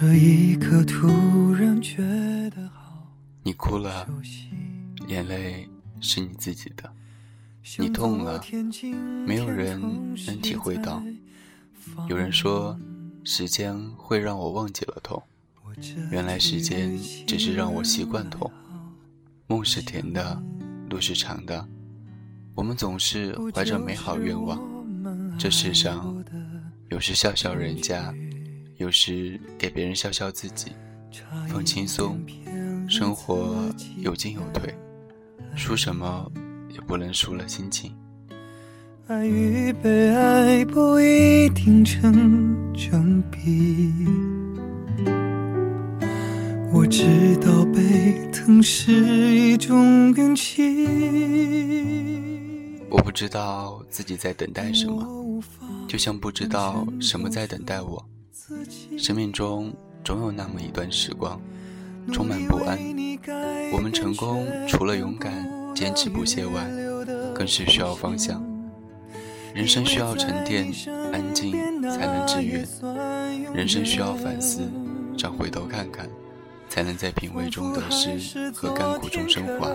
这一刻突然觉得好你哭了，眼泪是你自己的；你痛了，没有人能体会到。有人说，时间会让我忘记了痛，原来时间只是让我习惯痛。梦是甜的，路是长的，我们总是怀着美好愿望。这世上，有时笑笑人家，有时给别人笑笑自己，放轻松，生活有进有退，输什么也不能输了心情。爱与被爱不一定成正比。我知道被疼是一种运气。我不知道自己在等待什么，就像不知道什么在等待我。生命中总有那么一段时光，充满不安。我们成功除了勇敢、坚持不懈外，更是需要方向。人生需要沉淀、安静，才能治愈；人生需要反思，常回头看看。才能在品味中得失和甘苦中升华。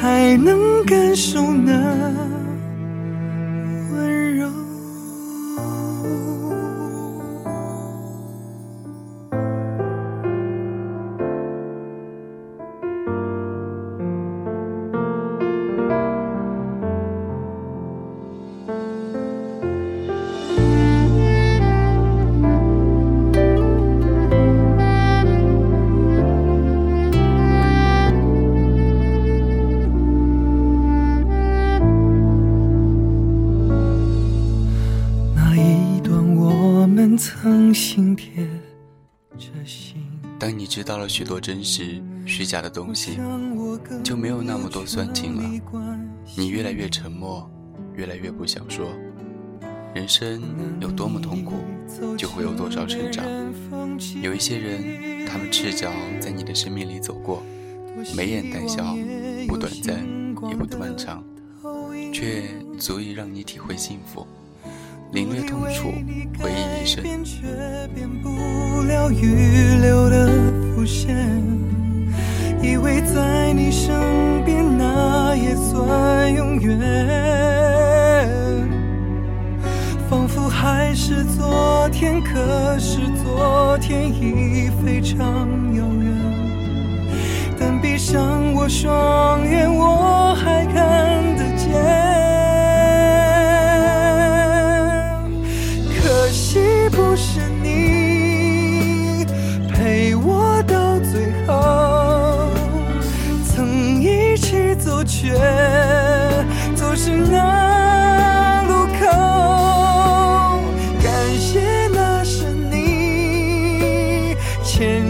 还能感受呢？那。当你知道了许多真实、虚假的东西，就没有那么多酸情了。你越来越沉默，越来越不想说。人生有多么痛苦，就会有多少成长。有一些人，他们赤脚在你的生命里走过，眉眼带笑，不短暂也不漫长，却足以让你体会幸福。领略痛楚，回忆一生。以为在你身边，那也算永远。仿佛还是昨天，可是昨天已非常遥远。但闭上我双一起走却走失那路口感谢那是你牵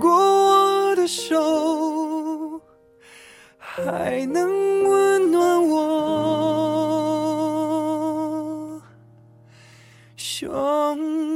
过我的手还能温暖我。胸